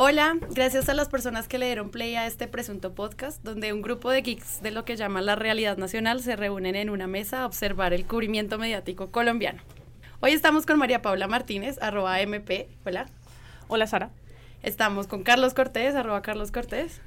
Hola, gracias a las personas que le dieron play a este presunto podcast, donde un grupo de geeks de lo que llama la realidad nacional se reúnen en una mesa a observar el cubrimiento mediático colombiano. Hoy estamos con María Paula Martínez, arroba MP. Hola. Hola, Sara. Estamos con Carlos Cortés, arroba Carlos Cortés.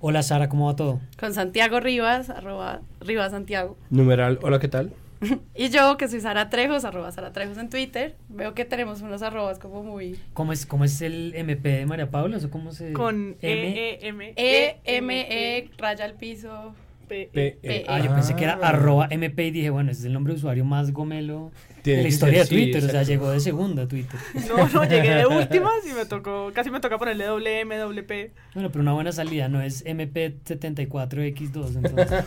Hola, Sara, ¿cómo va todo? Con Santiago Rivas, arroba Rivas Santiago. Numeral, hola, ¿qué tal? y yo, que soy Sara Trejos, arroba Sara Trejos en Twitter, veo que tenemos unos arrobas como muy... ¿Cómo es, cómo es el MP de María Paula? ¿O cómo se...? Con E, E, M, E, M, E, raya al piso... P, P, E. Ah, yo pensé que era Ah. arroba MP y dije, bueno, ese es el nombre de usuario más gomelo de la historia de Twitter. o sea, llegó de segunda a Twitter. No, no, llegué de últimas y me tocó, casi me toca ponerle doble M, doble P. Bueno, pero una buena salida, no es MP74X2. Entonces,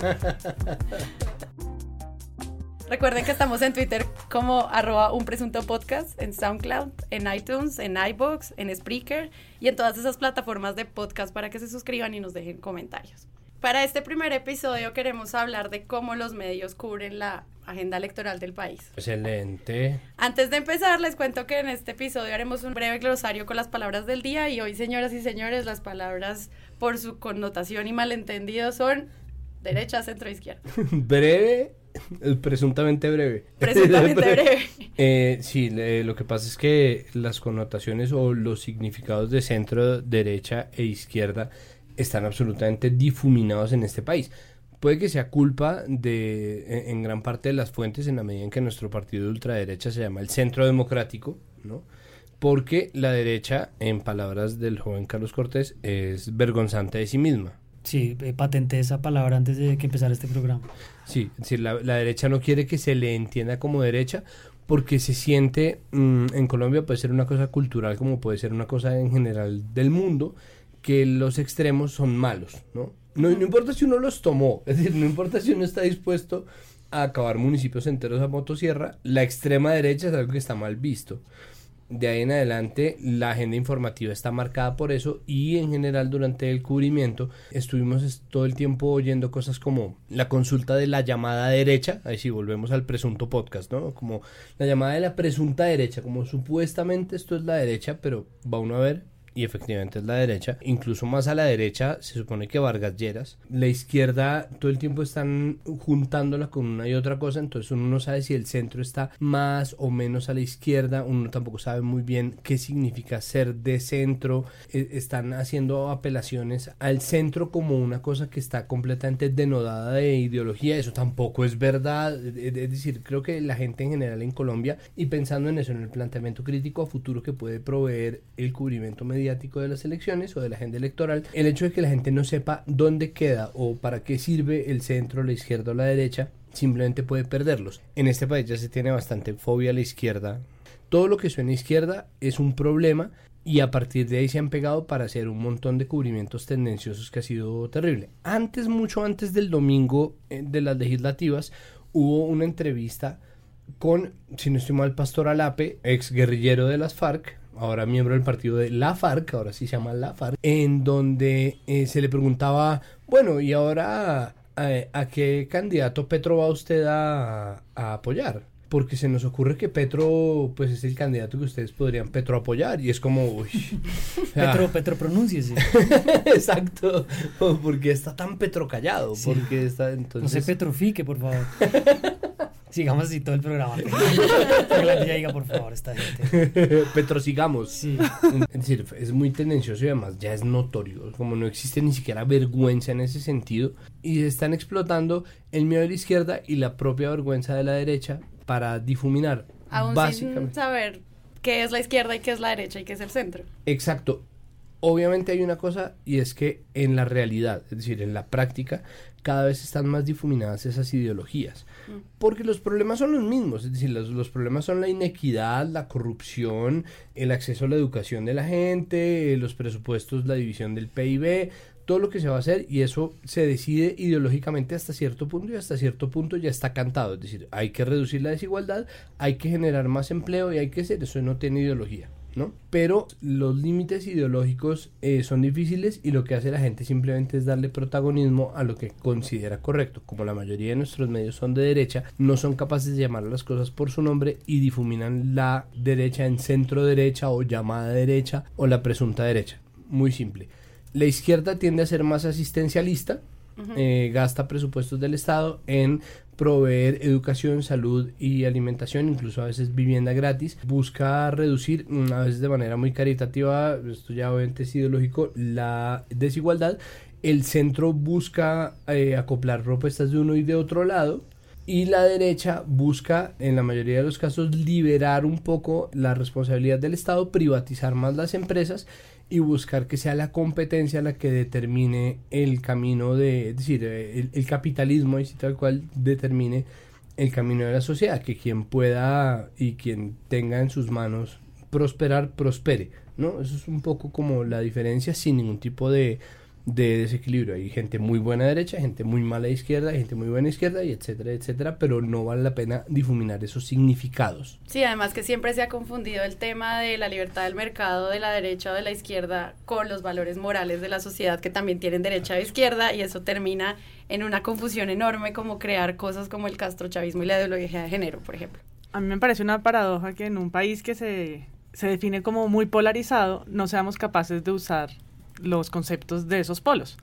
Recuerden que estamos en Twitter como arroba un presunto podcast, en SoundCloud, en iTunes, en iBox, en Spreaker y en todas esas plataformas de podcast para que se suscriban y nos dejen comentarios. Para este primer episodio queremos hablar de cómo los medios cubren la agenda electoral del país. Excelente. Antes de empezar, les cuento que en este episodio haremos un breve glosario con las palabras del día y hoy, señoras y señores, las palabras por su connotación y malentendido son derecha, centro, izquierda. breve, presuntamente breve. Presuntamente breve. Eh, sí, lo que pasa es que las connotaciones o los significados de centro, derecha e izquierda están absolutamente difuminados en este país. Puede que sea culpa de, en, en gran parte de las fuentes, en la medida en que nuestro partido de ultraderecha se llama el Centro Democrático, ¿no? Porque la derecha, en palabras del joven Carlos Cortés, es vergonzante de sí misma. Sí, eh, patenté esa palabra antes de que empezara este programa. Sí, es decir, la, la derecha no quiere que se le entienda como derecha porque se siente, mm, en Colombia puede ser una cosa cultural como puede ser una cosa en general del mundo, que los extremos son malos, ¿no? No, no importa si uno los tomó, es decir, no importa si uno está dispuesto a acabar municipios enteros a motosierra, la extrema derecha es algo que está mal visto. De ahí en adelante la agenda informativa está marcada por eso y en general durante el cubrimiento estuvimos es- todo el tiempo oyendo cosas como la consulta de la llamada derecha, ahí sí volvemos al presunto podcast, ¿no? Como la llamada de la presunta derecha, como supuestamente esto es la derecha, pero va uno a ver y efectivamente es la derecha, incluso más a la derecha se supone que Vargas Lleras, la izquierda todo el tiempo están juntándola con una y otra cosa, entonces uno no sabe si el centro está más o menos a la izquierda, uno tampoco sabe muy bien qué significa ser de centro, Eh, están haciendo apelaciones al centro como una cosa que está completamente denodada de ideología, eso tampoco es verdad, es decir, creo que la gente en general en Colombia y pensando en eso, en el planteamiento crítico a futuro que puede proveer el cubrimiento mediático de las elecciones o de la agenda electoral, el hecho de que la gente no sepa dónde queda o para qué sirve el centro, la izquierda o la derecha, simplemente puede perderlos. En este país ya se tiene bastante fobia a la izquierda. Todo lo que suena izquierda es un problema y a partir de ahí se han pegado para hacer un montón de cubrimientos tendenciosos que ha sido terrible. Antes, mucho antes del domingo eh, de las legislativas, hubo una entrevista con, si no estoy mal, Pastor Alape, ex guerrillero de las FARC, ahora miembro del partido de la FARC, ahora sí se llama la FARC, en donde eh, se le preguntaba, bueno, y ahora, eh, ¿a qué candidato Petro va usted a, a apoyar? Porque se nos ocurre que Petro, pues es el candidato que ustedes podrían Petro apoyar, y es como, uy. o sea, Petro, Petro, pronúnciese. Exacto. Porque está tan Petro callado. Sí. Porque está No se entonces. petrofique, por favor. Sigamos así todo el programa. Que ya diga, por favor, esta gente. Petro sigamos. Sí. Es decir, es muy tendencioso y además ya es notorio. Como no existe ni siquiera vergüenza en ese sentido. Y están explotando el miedo de la izquierda y la propia vergüenza de la derecha para difuminar. Aún sin básicamente. saber qué es la izquierda y qué es la derecha y qué es el centro. Exacto. Obviamente hay una cosa y es que en la realidad, es decir, en la práctica, cada vez están más difuminadas esas ideologías. Porque los problemas son los mismos, es decir, los, problemas son la inequidad, la corrupción, el acceso a la educación de la gente, los presupuestos, la división del PIB, todo lo que se va a hacer y eso se decide ideológicamente hasta cierto punto y hasta cierto punto ya está cantado. Es decir, hay que reducir la desigualdad, hay que generar más empleo y hay que hacer, eso no tiene ideología. Pero los límites ideológicos eh, son difíciles y lo que hace la gente simplemente es darle protagonismo a lo que considera correcto. Como la mayoría de nuestros medios son de derecha, no son capaces de llamar a las cosas por su nombre y difuminan la derecha en centro derecha o llamada derecha o la presunta derecha. muy simple. La izquierda tiende a ser más asistencialista, eh, gasta presupuestos del Estado en proveer educación, salud y alimentación, incluso a veces vivienda gratis. Busca reducir, mm, a veces de manera muy caritativa, esto ya obviamente es ideológico, la desigualdad. El centro busca eh, acoplar propuestas de uno y de otro lado. Y la derecha busca, en la mayoría de los casos, liberar un poco la responsabilidad del Estado, privatizar más las empresas y buscar que sea la competencia la que determine el camino de, es decir, el, el capitalismo y tal cual determine el camino de la sociedad, que quien pueda y quien tenga en sus manos prosperar, prospere, ¿no? Eso es un poco como la diferencia sin ningún tipo de, de desequilibrio. Hay gente muy buena derecha, gente muy mala izquierda, gente muy buena izquierda, y etcétera, etcétera, pero no vale la pena difuminar esos significados. Sí, además que siempre se ha confundido el tema de la libertad del mercado de la derecha o de la izquierda con los valores morales de la sociedad que también tienen derecha e izquierda y eso termina en una confusión enorme como crear cosas como el castrochavismo y la ideología de género, por ejemplo. A mí me parece una paradoja que en un país que se, se define como muy polarizado no seamos capaces de usar los conceptos de esos polos.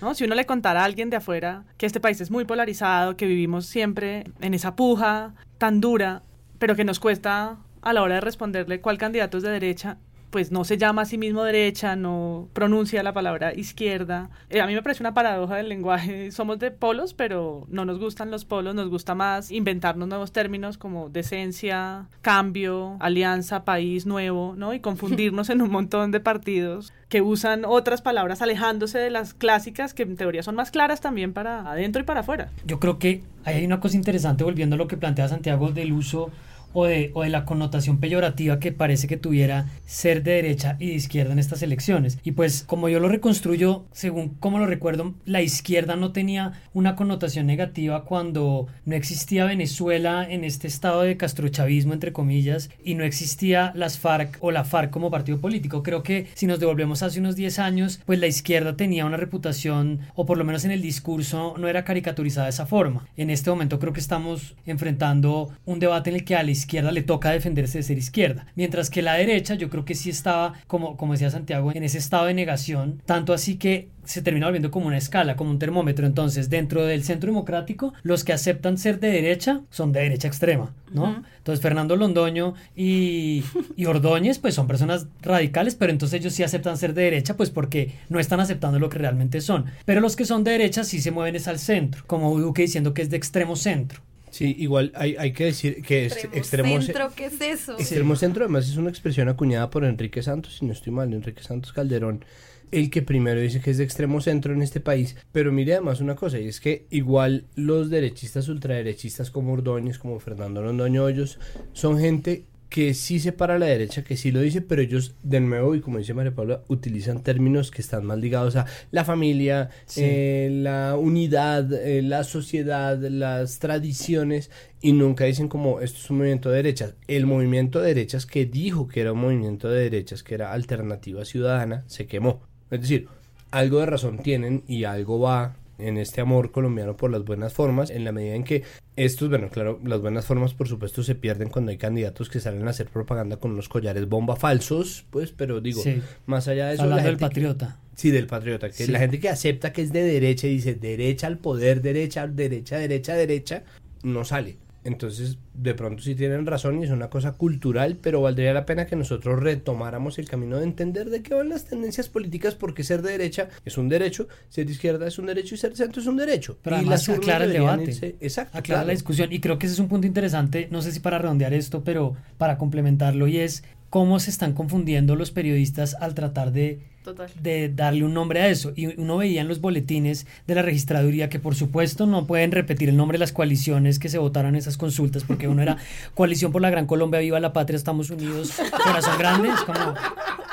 ¿no? Si uno le contara a alguien de afuera que este país es muy polarizado, que vivimos siempre en esa puja tan dura, pero que nos cuesta a la hora de responderle cuál candidato es de derecha, pues no se llama a sí mismo derecha, no pronuncia la palabra izquierda. Eh, a mí me parece una paradoja del lenguaje. Somos de polos, pero no nos gustan los polos, nos gusta más inventarnos nuevos términos como decencia, cambio, alianza, país nuevo, ¿no? Y confundirnos en un montón de partidos que usan otras palabras alejándose de las clásicas que en teoría son más claras también para adentro y para afuera. Yo creo que hay una cosa interesante volviendo a lo que plantea Santiago del uso o de, o de la connotación peyorativa que parece que tuviera ser de derecha y de izquierda en estas elecciones. Y pues como yo lo reconstruyo, según como lo recuerdo, la izquierda no tenía una connotación negativa cuando no existía Venezuela en este estado de castrochavismo, entre comillas, y no existía las FARC o la FARC como partido político. Creo que si nos devolvemos hace unos 10 años, pues la izquierda tenía una reputación, o por lo menos en el discurso, no era caricaturizada de esa forma. En este momento creo que estamos enfrentando un debate en el que a izquierda le toca defenderse de ser izquierda. Mientras que la derecha yo creo que sí estaba, como, como decía Santiago, en ese estado de negación, tanto así que se termina volviendo como una escala, como un termómetro. Entonces, dentro del centro democrático, los que aceptan ser de derecha son de derecha extrema, ¿no? Entonces, Fernando Londoño y, y, Ordóñez, pues son personas radicales, pero entonces ellos sí aceptan ser de derecha, pues porque no están aceptando lo que realmente son. Pero los que son de derecha sí se mueven es al centro, como Duque diciendo que es de extremo centro. Sí, igual hay, hay que decir que es Extremo extremo centro, ¿qué es eso? Extremo centro además es una expresión acuñada por Enrique Santos, si no estoy mal, Enrique Santos Calderón, el que primero dice que es de extremo centro en este país. Pero mire además una cosa, y es que igual los derechistas ultraderechistas como Ordóñez, como Fernando Londoño Hoyos, son gente que sí se para a la derecha, que sí lo dice, pero ellos de nuevo, y como dice María Paula, utilizan términos que están más ligados a la familia, Sí. eh, la unidad, eh, la sociedad, las tradiciones, y nunca dicen como esto es un movimiento de derechas. El movimiento de derechas que dijo que era un movimiento de derechas, que era alternativa ciudadana, se quemó. Es decir, algo de razón tienen y algo va en este amor colombiano por las buenas formas, en la medida en que estos, bueno, claro, las buenas formas por supuesto se pierden cuando hay candidatos que salen a hacer propaganda con unos collares bomba falsos, pues, pero digo, Sí. más allá de eso... Hablando la del que- patriota. Sí, del patriota, que Sí. la gente que acepta que es de derecha y dice derecha al poder, derecha, derecha, derecha, derecha, no sale. Entonces, de pronto sí tienen razón y es una cosa cultural, pero valdría la pena que nosotros retomáramos el camino de entender de qué van las tendencias políticas, porque ser de derecha es un derecho, ser de izquierda es un derecho y ser de centro es un derecho. Pero y además aclara el debate. irse- Exacto. aclarar claro. la discusión. Y creo que ese es un punto interesante, no sé si para redondear esto, pero para complementarlo, y es cómo se están confundiendo los periodistas al tratar de, Total. de darle un nombre a eso. Y uno veía en los boletines de la registraduría que por supuesto no pueden repetir el nombre de las coaliciones que se votaron en esas consultas, porque uno era Coalición por la Gran Colombia, Viva la Patria, Estamos Unidos, Corazón Grande, es como...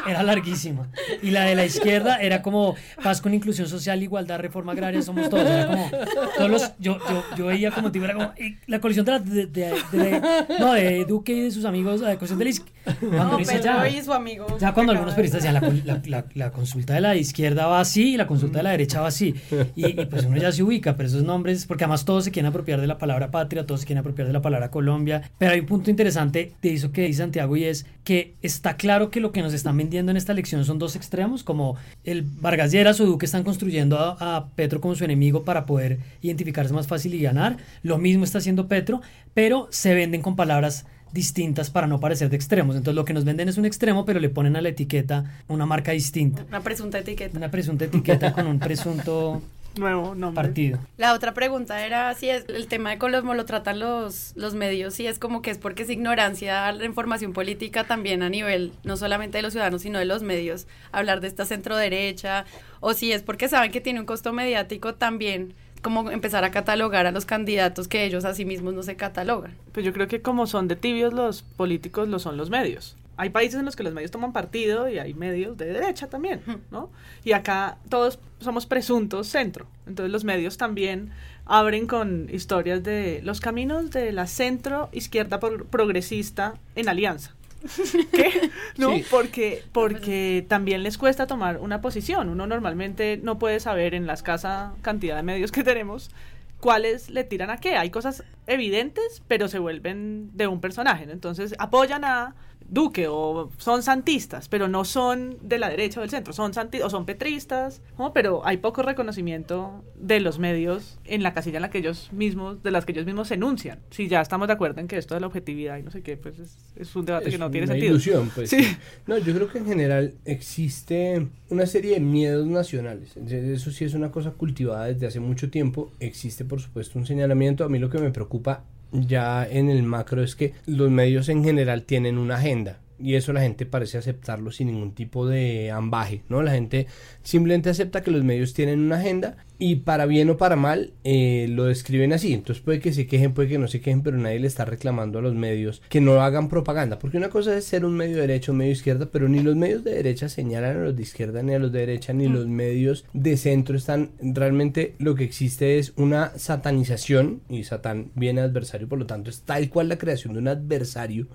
Era larguísima. Y la de la izquierda era como paz con inclusión social, igualdad, reforma agraria, somos todos. Era como todos los, yo, yo, yo veía como tipo, era como la coalición de la de, de- de- no, de Duque y de sus amigos, la coalición de la izquierda. No, Pedro y su amigo. Ya cuando algunos periodistas decían la, col- la, la- la consulta de la izquierda va así y la consulta de la derecha va así. Y, pues uno ya se ubica, pero esos nombres, porque además todos se quieren apropiar de la palabra patria, todos se quieren apropiar de la palabra Colombia. Pero hay un punto interesante de eso que dice Santiago y es que está claro que lo que nos están vendiendo en esta elección son dos extremos, como el Vargas Lleras o Duque están construyendo a, a Petro como su enemigo para poder identificarse más fácil y ganar. Lo mismo está haciendo Petro, pero se venden con palabras distintas para no parecer de extremos. Entonces lo que nos venden es un extremo, pero le ponen a la etiqueta una marca distinta. Una presunta etiqueta. Una presunta etiqueta con un presunto nuevo nombre. partido. La otra pregunta era si es el tema de cómo lo tratan los, los medios, si es como que es porque es ignorancia la información política también a nivel no solamente de los ciudadanos, sino de los medios, hablar de esta centro derecha, o si es porque saben que tiene un costo mediático también como empezar a catalogar a los candidatos que ellos a sí mismos no se catalogan. Pues yo creo que como son de tibios los políticos, lo son los medios. Hay países en los que los medios toman partido y hay medios de derecha también, ¿no? Y acá todos somos presuntos centro. Entonces los medios también abren con historias de los caminos de la centro izquierda progresista en alianza. ¿Qué? ¿No? Sí. Porque, porque también les cuesta tomar una posición. Uno normalmente no puede saber en la escasa cantidad de medios que tenemos cuáles le tiran a qué. Hay cosas evidentes, pero se vuelven de un personaje. Entonces apoyan a Duque o son santistas, pero no son de la derecha o del centro, son santistas o son petristas, ¿no? pero hay poco reconocimiento de los medios en la casilla en la que ellos mismos, de las que ellos mismos se enuncian. Si ya estamos de acuerdo en que esto de la objetividad y no sé qué, pues es, es un debate es que no tiene una sentido. ilusión, pues. Sí. No, yo creo que en general existe una serie de miedos nacionales. Eso sí es una cosa cultivada desde hace mucho tiempo. Existe, por supuesto, un señalamiento. A mí lo que me preocupa ya en el macro es que los medios en general tienen una agenda y eso la gente parece aceptarlo sin ningún tipo de ambaje, ¿no? La gente simplemente acepta que los medios tienen una agenda y para bien o para mal eh, lo describen así. Entonces puede que se quejen, puede que no se quejen, pero nadie le está reclamando a los medios que no hagan propaganda. Porque una cosa es ser un medio derecho, un medio izquierda, pero ni los medios de derecha señalan a los de izquierda ni a los de derecha, ni los medios de centro están. Realmente lo que existe es una satanización y Satán viene adversario, por lo tanto es tal cual la creación de un adversario,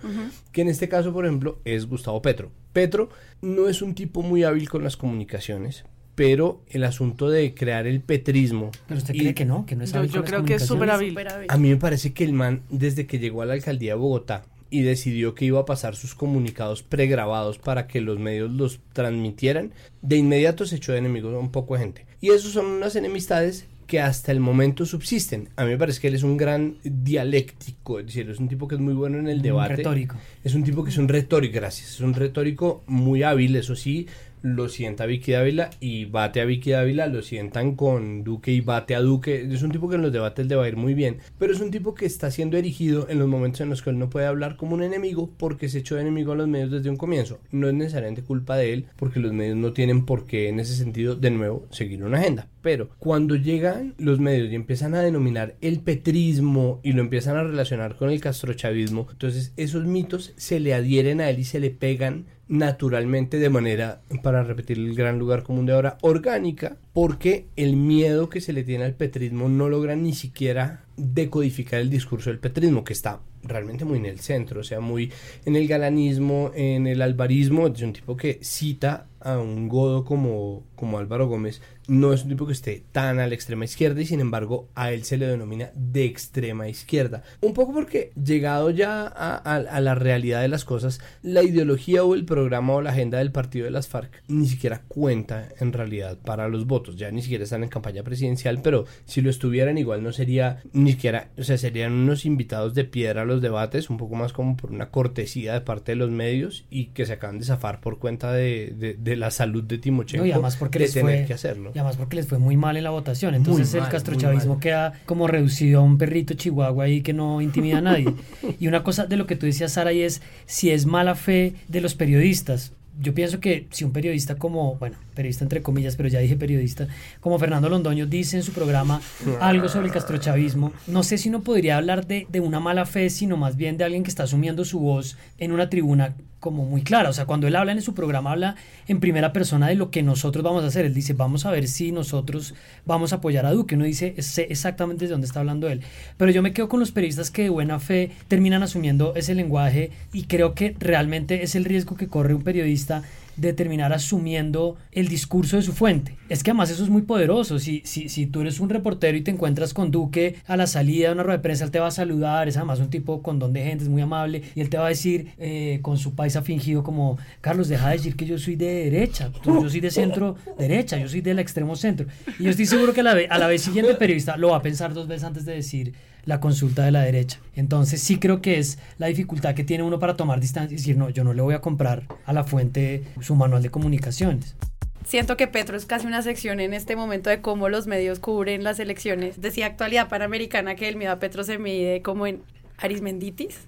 que en este caso, por ejemplo, es Gustavo Petro. Petro no es un tipo muy hábil con las comunicaciones, pero el asunto de crear el petrismo. Pero usted y- cree que no, que no es Yo, hábil yo creo que es súper hábil. A mí me parece que el man, desde que llegó a la alcaldía de Bogotá y decidió que iba a pasar sus comunicados pregrabados para que los medios los transmitieran, de inmediato se echó de enemigos a un poco de gente. Y esos son unas enemistades que hasta el momento subsisten. A mí me parece que él es un gran dialéctico, es decir, es un tipo que es muy bueno en el Un debate. retórico. Es un tipo que es un retórico, gracias. Es un retórico muy hábil, eso sí. Lo sienta Vicky Dávila y bate a Vicky Dávila, lo sientan con Duque y bate a Duque. Es un tipo que en los debates le va a ir muy bien, pero es un tipo que está siendo erigido en los momentos en los que él no puede hablar como un enemigo porque se echó de enemigo a los medios desde un comienzo. No es necesariamente culpa de él porque los medios no tienen por qué en ese sentido de nuevo seguir una agenda. Pero cuando llegan los medios y empiezan a denominar el petrismo y lo empiezan a relacionar con el castrochavismo, entonces esos mitos se le adhieren a él y se le pegan naturalmente de manera, para repetir el gran lugar común de ahora, orgánica, porque el miedo que se le tiene al petrismo no logra ni siquiera decodificar el discurso del petrismo, que está realmente muy en el centro, o sea, muy en el galanismo, en el alvarismo, es un tipo que cita a un godo como, como Álvaro Gómez, no es un tipo que esté tan a la extrema izquierda y sin embargo a él se le denomina de extrema izquierda. Un poco porque llegado ya a, a- a la realidad de las cosas, la ideología o el programa o la agenda del partido de las FARC ni siquiera cuenta en realidad para los votos, ya ni siquiera están en campaña presidencial, pero si lo estuvieran igual no sería ni siquiera, o sea, serían unos invitados de piedra a los debates, un poco más como por una cortesía de parte de los medios y que se acaban de zafar por cuenta de, de- de la salud de Timochenko No, y además porque de les tener fue, que hacerlo. y además porque les fue muy mal en la votación. Entonces el castrochavismo queda como reducido a un perrito chihuahua ahí que no intimida a nadie. y una cosa de lo que tú decías, Sara, y es si es mala fe de los periodistas. Yo pienso que si un periodista como, bueno, periodista entre comillas, pero ya dije periodista, como Fernando Londoño dice en su programa algo sobre el castrochavismo, no sé si uno podría hablar de, de una mala fe, sino más bien de alguien que está asumiendo su voz en una tribuna como muy clara. O sea, cuando él habla en su programa, habla en primera persona de lo que nosotros vamos a hacer. Él dice, vamos a ver si nosotros vamos a apoyar a Duque. Uno dice, sé exactamente de dónde está hablando él. Pero yo me quedo con los periodistas que de buena fe terminan asumiendo ese lenguaje y creo que realmente es el riesgo que corre un periodista de terminar asumiendo el discurso de su fuente. Es que además eso es muy poderoso. Si, si, si tú eres un reportero y te encuentras con Duque a la salida de una rueda de prensa, él te va a saludar, es además un tipo con don de gente, es muy amable, y él te va a decir eh, con su paisa fingido como, Carlos, deja de decir que yo soy de derecha, yo soy de centro derecha, yo soy del extremo centro. Y yo estoy seguro que a la, vez, a la vez siguiente periodista lo va a pensar dos veces antes de decir la consulta de la derecha. Entonces sí creo que es la dificultad que tiene uno para tomar distancia y decir, no, yo no le voy a comprar a la fuente su manual de comunicaciones. Siento que Petro es casi una sección en este momento de cómo los medios cubren las elecciones. Decía actualidad panamericana que el miedo a Petro se mide como en arismenditis.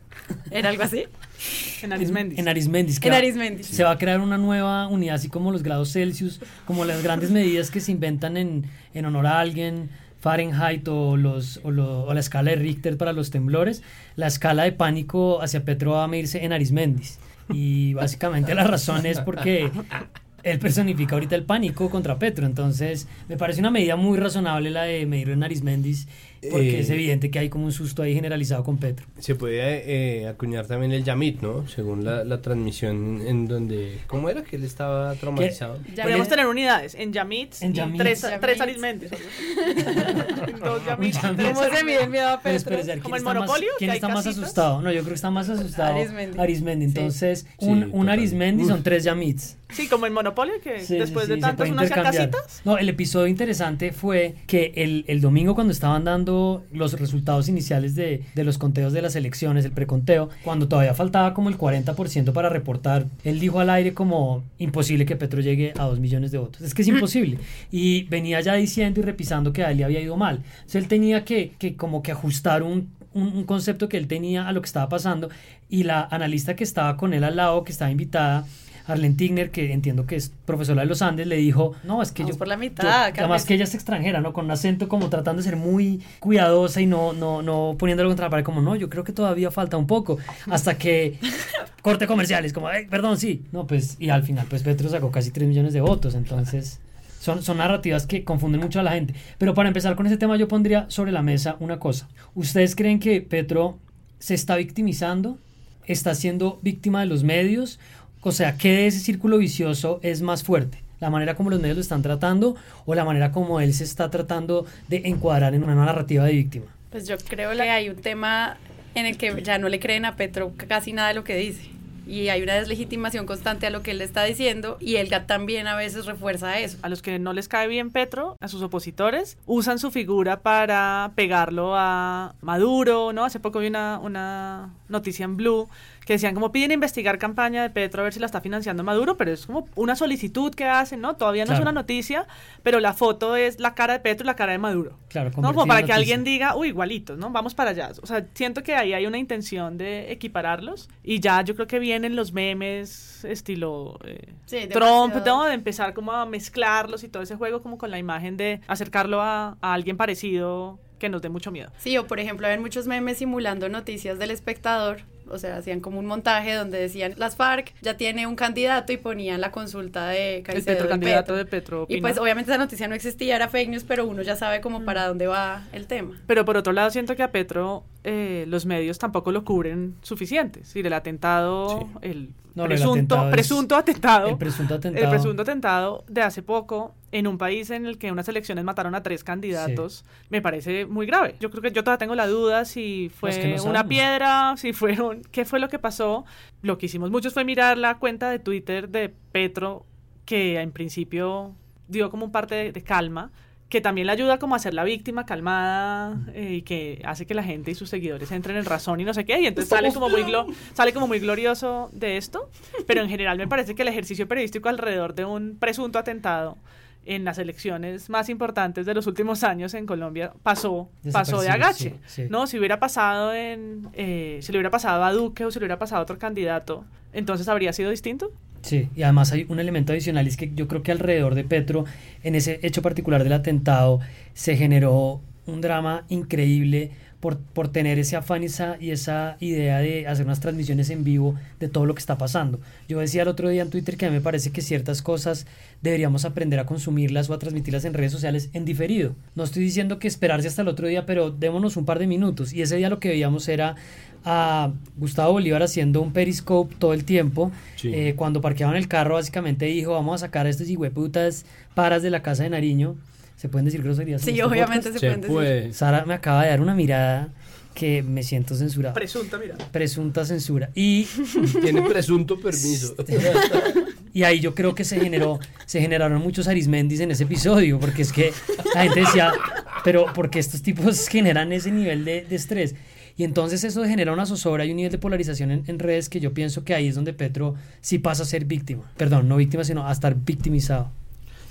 ¿Era algo así? en Arismendis. En Arismendis. En Arismendis. Se va a crear una nueva unidad, así como los grados Celsius, como las grandes medidas que se inventan en, en honor a alguien Fahrenheit o, los, o, la escala de Richter para los temblores, la escala de pánico hacia Petro va a medirse en Arismendis. Y básicamente la razón es porque él personifica ahorita el pánico contra Petro. Entonces, me parece una medida muy razonable la de medirlo en Arismendis porque es eh, evidente que hay como un susto ahí generalizado con Petro. Se puede eh, acuñar también el Yamit, ¿no? Según la, la, transmisión en donde... ¿Cómo era que él estaba traumatizado? Podríamos tener unidades en Yamit, en Yamit. tres, tres Arismendis. dos Yamit. ¿Cómo se mide el miedo a Petro? ¿Como el monopolio? ¿Quién está más asustado? No, yo creo que está más asustado Arismendi. Arismendi. Entonces, un, un Arismendi son tres Yamits. Sí, como el Monopolio, que después de casitas. No, el episodio interesante fue que el, el, domingo cuando estaban dando los resultados iniciales de, de, los conteos de las elecciones, el preconteo, cuando todavía faltaba como el 40% para reportar, él dijo al aire como imposible que Petro llegue a 2 millones de votos. Es que es imposible. Y venía ya diciendo y repisando que a él le había ido mal. Entonces él tenía que, que como que ajustar un, un, concepto que él tenía a lo que estaba pasando y la analista que estaba con él al lado, que estaba invitada, Arlen Tigner, que entiendo que es profesora de los Andes, le dijo, no, es que yo... por la mitad. además que ella es extranjera, ¿no? Con un acento como tratando de ser muy cuidadosa y no, no, no poniéndolo contra la pared, como, no, yo creo que todavía falta un poco. Hasta que corte comerciales, como, perdón, sí. No, pues, y al final, pues Petro sacó casi 3 millones de votos, entonces... Son, son, narrativas que confunden mucho a la gente. Pero para empezar con ese tema, yo pondría sobre la mesa una cosa. ¿Ustedes creen que Petro se está victimizando? ¿Está siendo víctima de los medios? O sea, ¿qué de ese círculo vicioso es más fuerte? ¿La manera como los medios lo están tratando o la manera como él se está tratando de encuadrar en una narrativa de víctima? Pues yo creo que hay un tema en el que ya no le creen a Petro casi nada de lo que dice y hay una deslegitimación constante a lo que él está diciendo y él también a veces refuerza eso. A los que no les cae bien Petro, a sus opositores, usan su figura para pegarlo a Maduro, ¿no? Hace poco vi una, una noticia en Blue que decían como piden investigar campaña de Petro a ver si la está financiando Maduro, pero es como una solicitud que hacen, ¿no? Todavía no es una noticia, pero la foto es la cara de Petro y la cara de Maduro. Claro, ¿no? Como para que alguien diga, uy, igualitos, ¿no? Vamos para allá. O sea, siento que ahí hay una intención de equipararlos y ya yo creo que vienen los memes estilo eh, Trump, ¿no? De empezar como a mezclarlos y todo ese juego como con la imagen de acercarlo a, a alguien parecido que nos dé mucho miedo. Sí, o por ejemplo, hay muchos memes simulando noticias del espectador o sea, hacían como un montaje donde decían las FARC ya tiene un candidato y ponían la consulta de Caicedo El Petro, candidato de Petro. Y pues obviamente esa noticia no existía, era fake news, pero uno ya sabe como mm. para dónde va el tema. Pero por otro lado siento que a Petro eh, los medios tampoco lo cubren suficiente. Es decir, el atentado, el presunto, presunto atentado. El presunto atentado. El presunto atentado de hace poco en un país en el que unas elecciones mataron a tres candidatos, me parece muy grave. Yo creo que yo todavía tengo la duda si fue una piedra, si fueron, qué fue lo que pasó. Lo que hicimos muchos fue mirar la cuenta de Twitter de Petro, que en principio dio como un parte de calma que también le ayuda como a ser la víctima calmada eh, y que hace que la gente y sus seguidores entren en razón y no sé qué, y entonces sale como, muy sale como muy glorioso de esto, pero en general me parece que el ejercicio periodístico alrededor de un presunto atentado en las elecciones más importantes de los últimos años en Colombia pasó pasó de agache no si hubiera pasado en eh, si le hubiera pasado a Duque o si le hubiera pasado a otro candidato entonces habría sido distinto Sí, y además hay un elemento adicional, es que yo creo que alrededor de Petro, en ese hecho particular del atentado, se generó un drama increíble por, por tener ese afán y esa, y esa idea de hacer unas transmisiones en vivo de todo lo que está pasando. Yo decía el otro día en Twitter que a mí me parece que ciertas cosas deberíamos aprender a consumirlas o a transmitirlas en redes sociales en diferido. No estoy diciendo que esperarse hasta el otro día, pero démonos un par de minutos. Y ese día lo que veíamos era a Gustavo Bolívar haciendo un periscope todo el tiempo. Sí. Eh, cuando parqueaban el carro, básicamente dijo: Vamos a sacar a estos hijueputas paras de la casa de Nariño. ¿Se pueden decir groserías? Sí, este obviamente podcast? se pueden decir. puede. Sara me acaba de dar una mirada que me siento censurado. Presunta, mira. Presunta censura. Y, Tiene presunto permiso. y ahí yo creo que se generó, se generaron muchos arismendis en ese episodio, porque es que la gente decía, pero porque estos tipos generan ese nivel de, de estrés. Y entonces eso genera una zozobra y un nivel de polarización en, en redes que yo pienso que ahí es donde Petro sí pasa a ser víctima. Perdón, no víctima, sino a estar victimizado.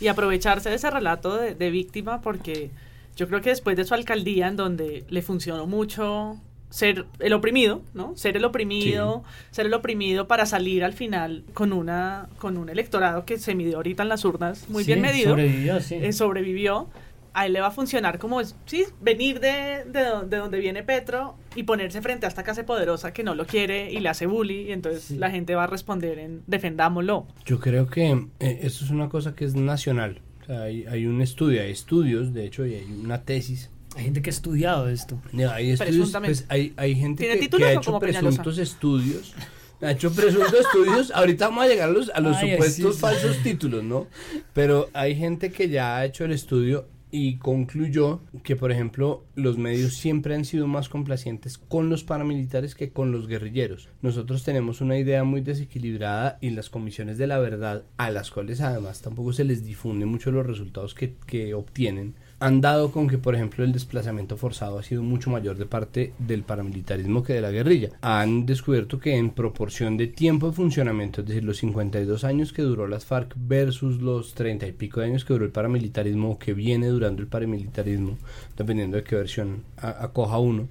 Y aprovecharse de ese relato de, de víctima porque yo creo que después de su alcaldía en donde le funcionó mucho ser el oprimido, ¿no? Ser el oprimido, ser el oprimido para salir al final con una con un electorado que se midió ahorita en las urnas muy Sí, bien medido, Sobrevivió, sí. eh, sobrevivió. A él le va a funcionar como, es- sí, venir de, de, do- de donde viene Petro y ponerse frente a esta casa poderosa que no lo quiere y le hace bully y entonces Sí. la gente va a responder en defendámoslo. Yo creo que eh, esto es una cosa que es nacional. O sea, hay, hay un estudio, hay estudios, de hecho, y hay una tesis. Hay gente que ha estudiado esto. No, Hay estudios, pues, hay, hay gente ¿Tiene que, ha hecho Peñalosa? presuntos estudios. Ha hecho presuntos estudios. Ahorita vamos a llegar a los, a los Ay, supuestos sí, sí. falsos títulos, ¿no? Pero hay gente que ya ha hecho el estudio y concluyó que, por ejemplo, los medios siempre han sido más complacientes con los paramilitares que con los guerrilleros. Nosotros tenemos una idea muy desequilibrada y las comisiones de la verdad, a las cuales además tampoco se les difunde mucho los resultados que, que obtienen, han dado con que, por ejemplo, el desplazamiento forzado ha sido mucho mayor de parte del paramilitarismo que de la guerrilla. Han descubierto que en proporción de tiempo de funcionamiento, es decir, los 52 años que duró las FARC versus los 30 y pico de años que duró el paramilitarismo o que viene durando el paramilitarismo, dependiendo de qué versión acoja uno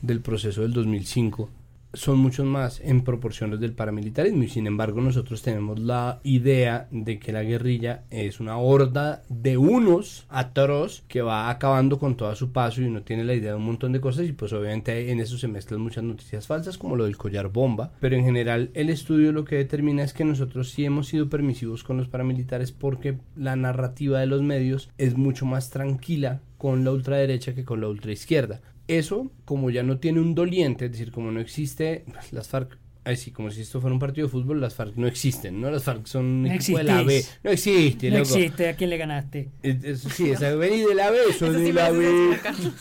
del proceso del 2005, son muchos más en proporciones del paramilitarismo y sin embargo nosotros tenemos la idea de que la guerrilla es una horda de unos atroz que va acabando con todo a su paso y uno tiene la idea de un montón de cosas y pues obviamente en eso se mezclan muchas noticias falsas como lo del collar bomba. Pero en general el estudio lo que determina es que nosotros sí hemos sido permisivos con los paramilitares porque la narrativa de los medios es mucho más tranquila con la ultraderecha que con la ultraizquierda eso, como ya no tiene un doliente, es decir, como no existe, pues, las FARC, así como si esto fuera un partido de fútbol, las FARC no existen, ¿no? Las FARC son un No equipo de la B. No existe, No loco. existe, ¿a quién le ganaste? Es- es- sí, esa vení de la B, soy de sí la B.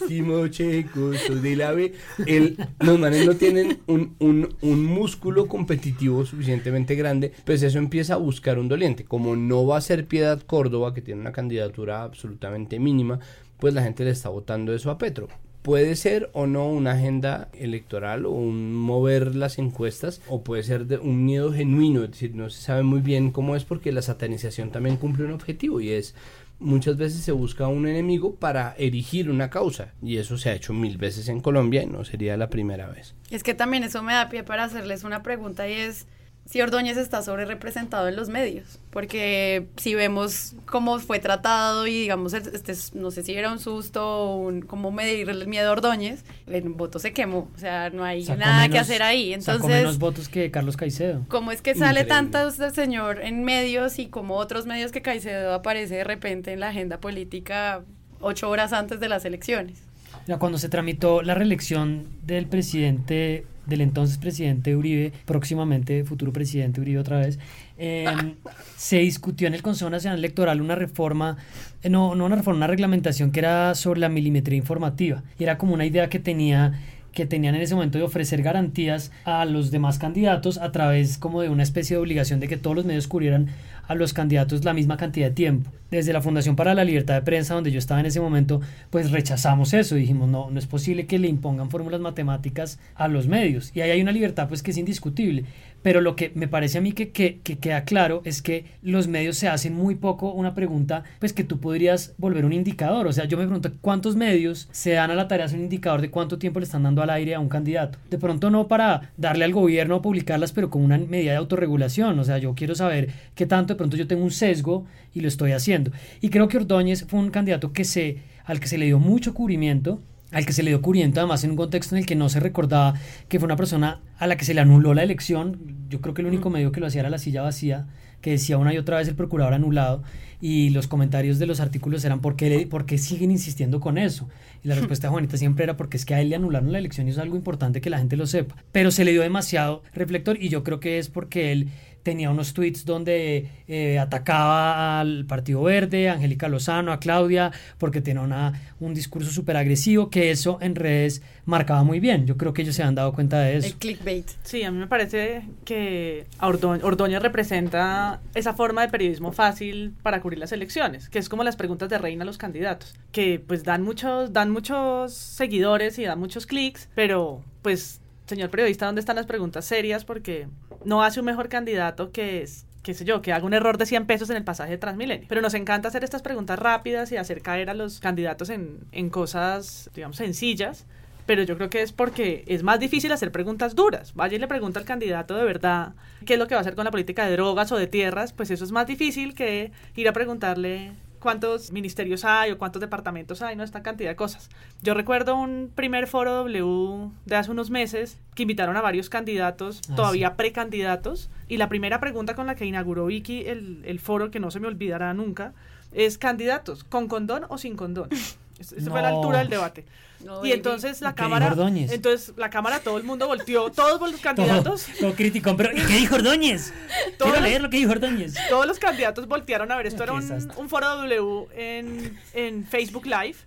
Timocheco, soy de la B. El, los manes no tienen un, un, un músculo competitivo suficientemente grande, pues eso empieza a buscar un doliente. Como no va a ser Piedad Córdoba, que tiene una candidatura absolutamente mínima, pues la gente le está votando eso a Petro. Puede ser o no una agenda electoral o un mover las encuestas o puede ser de un miedo genuino, es decir, no se sabe muy bien cómo es porque la satanización también cumple un objetivo y es muchas veces se busca un enemigo para erigir una causa y eso se ha hecho mil veces en Colombia y no sería la primera vez. Es que también eso me da pie para hacerles una pregunta y es si Ordóñez está sobre representado en los medios, porque si vemos cómo fue tratado y digamos, este, es- no sé si era un susto o un, cómo medir el miedo a Ordóñez, el voto se quemó, o sea, no hay Sacó nada que hacer ahí. Sacó Entonces, menos votos que Carlos Caicedo. ¿Cómo es que sale tanto este señor en medios y como otros medios que Caicedo aparece de repente en la agenda política ocho horas antes de las elecciones? Ya cuando se tramitó la reelección del presidente, del entonces presidente Uribe, próximamente futuro presidente Uribe otra vez, eh, se discutió en el Consejo Nacional Electoral una reforma, eh, no, no una reforma, una reglamentación que era sobre la milimetría informativa. Y era como una idea que tenía que tenían en ese momento de ofrecer garantías a los demás candidatos a través como de una especie de obligación de que todos los medios cubrieran a los candidatos la misma cantidad de tiempo. Desde la Fundación para la Libertad de Prensa, donde yo estaba en ese momento, pues rechazamos eso. Dijimos, no, no es posible que le impongan fórmulas matemáticas a los medios. Y ahí hay una libertad pues que es indiscutible. Pero lo que me parece a mí que, que, que queda claro es que los medios se hacen muy poco una pregunta pues que tú podrías volver un indicador. O sea, yo me pregunto cuántos medios se dan a la tarea de un indicador de cuánto tiempo le están dando al aire a un candidato. De pronto no para darle al gobierno a publicarlas, pero con una medida de autorregulación. O sea, yo quiero saber qué tanto de pronto yo tengo un sesgo y lo estoy haciendo. Y creo que Ordóñez fue un candidato que se, al que se le dio mucho cubrimiento al que se le dio curiento, además en un contexto en el que no se recordaba que fue una persona a la que se le anuló la elección. Yo creo que el único medio que lo hacía era la silla vacía, que decía una y otra vez el procurador anulado, y los comentarios de los artículos eran ¿por qué, por qué siguen insistiendo con eso? Y la respuesta de Juanita siempre era porque es que a él le anularon la elección y eso es algo importante que la gente lo sepa. Pero se le dio demasiado reflector y yo creo que es porque él tenía unos tweets donde eh, atacaba al Partido Verde, a Angélica Lozano, a Claudia, porque tenía una, un discurso súper agresivo, que eso en redes marcaba muy bien. Yo creo que ellos se han dado cuenta de eso. El clickbait. Sí, a mí me parece que Ordóñez representa esa forma de periodismo fácil para cubrir las elecciones, que es como las preguntas de reina a los candidatos, que pues dan muchos, dan muchos seguidores y dan muchos clics, pero pues señor periodista, ¿dónde están las preguntas serias? Porque no hace un mejor candidato que es qué sé yo, que haga un error de 100 pesos en el pasaje de Transmilenio. Pero nos encanta hacer estas preguntas rápidas y hacer caer a los candidatos en, en cosas, digamos, sencillas. Pero yo creo que es porque es más difícil hacer preguntas duras. Vaya y le pregunta al candidato de verdad qué es lo que va a hacer con la política de drogas o de tierras. Pues eso es más difícil que ir a preguntarle cuántos ministerios hay o cuántos departamentos hay, ¿no? Esta cantidad de cosas. Yo recuerdo un primer foro W de hace unos meses que invitaron a varios candidatos, Ah, todavía sí. precandidatos, y la primera pregunta con la que inauguró Vicky el, el foro, que no se me olvidará nunca, es candidatos, ¿con condón o sin condón? Es- Esa fue la No. altura del debate. No, y entonces la ¿Y qué dijo cámara, Ordóñez? entonces la cámara, todo el mundo volteó, todos los candidatos, Todo, todo criticón, pero ¿y qué dijo Ordóñez? Todos Quiero leer lo que dijo Ordóñez. todos los candidatos voltearon a ver. Esto era un, un foro W en, en Facebook Live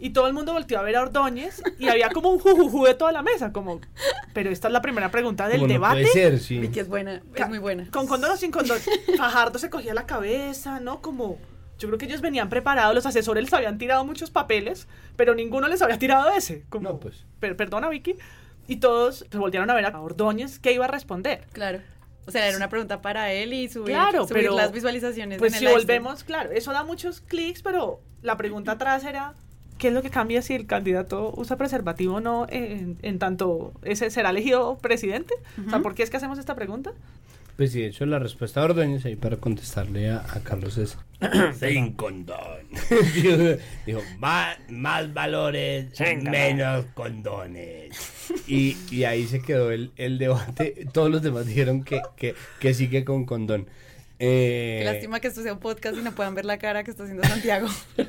y todo el mundo volteó a ver a Ordóñez y había como un jujuju de toda la mesa, como, pero esta es la primera pregunta del Como no debate. puede ser, sí. Vicky es buena, es muy buena. Con condón o sin condón. Fajardo se cogía la cabeza, ¿no? Como. Yo creo que ellos venían preparados, los asesores les habían tirado muchos papeles, pero ninguno les había tirado ese. Como, No, pues. per- perdona, Vicky. Y todos se voltearon a ver a Ordóñez qué iba a responder. Claro. O sea, era una pregunta para él y subir, Claro, subir pero- las visualizaciones. Pues en el si live stream. volvemos, claro, eso da muchos clics, pero la pregunta atrás era. ¿Qué es lo que cambia si el candidato usa preservativo o no en, en tanto ese será elegido presidente? O sea, ¿por qué es que hacemos esta pregunta? Pues sí, de hecho la respuesta de Ordóñez ahí para contestarle a, a Carlos es sin condón. dijo, más, más valores, menos condones. Y, y ahí se quedó el, el debate. Todos los demás dijeron que, que, que sí que con condón. Eh, Qué lástima que esto sea un podcast y no puedan ver la cara que está haciendo Santiago.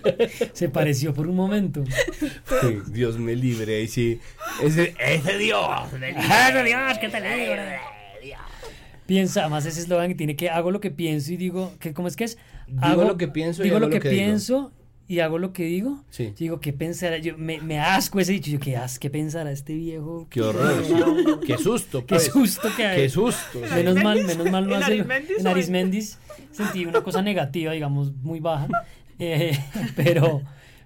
Se pareció por un momento. sí, Dios me libre. Y sí, ese, ese Dios. me libre. Piensa, además ese eslogan que tiene que hago lo que pienso y digo, que ¿cómo es que es? Digo lo que pienso y digo hago lo que, que digo. pienso y hago lo que digo. Sí. Digo, ¿qué pensará? Yo, me, me asco ese dicho. Yo, ¿qué, as, ¿qué pensará este viejo? Qué horror. Qué susto. Qué pues. susto que hay. Qué susto. sí. Menos mal, menos mal no ¿En hace. En- Arismendis sentí una cosa negativa, digamos, muy baja. Eh, pero,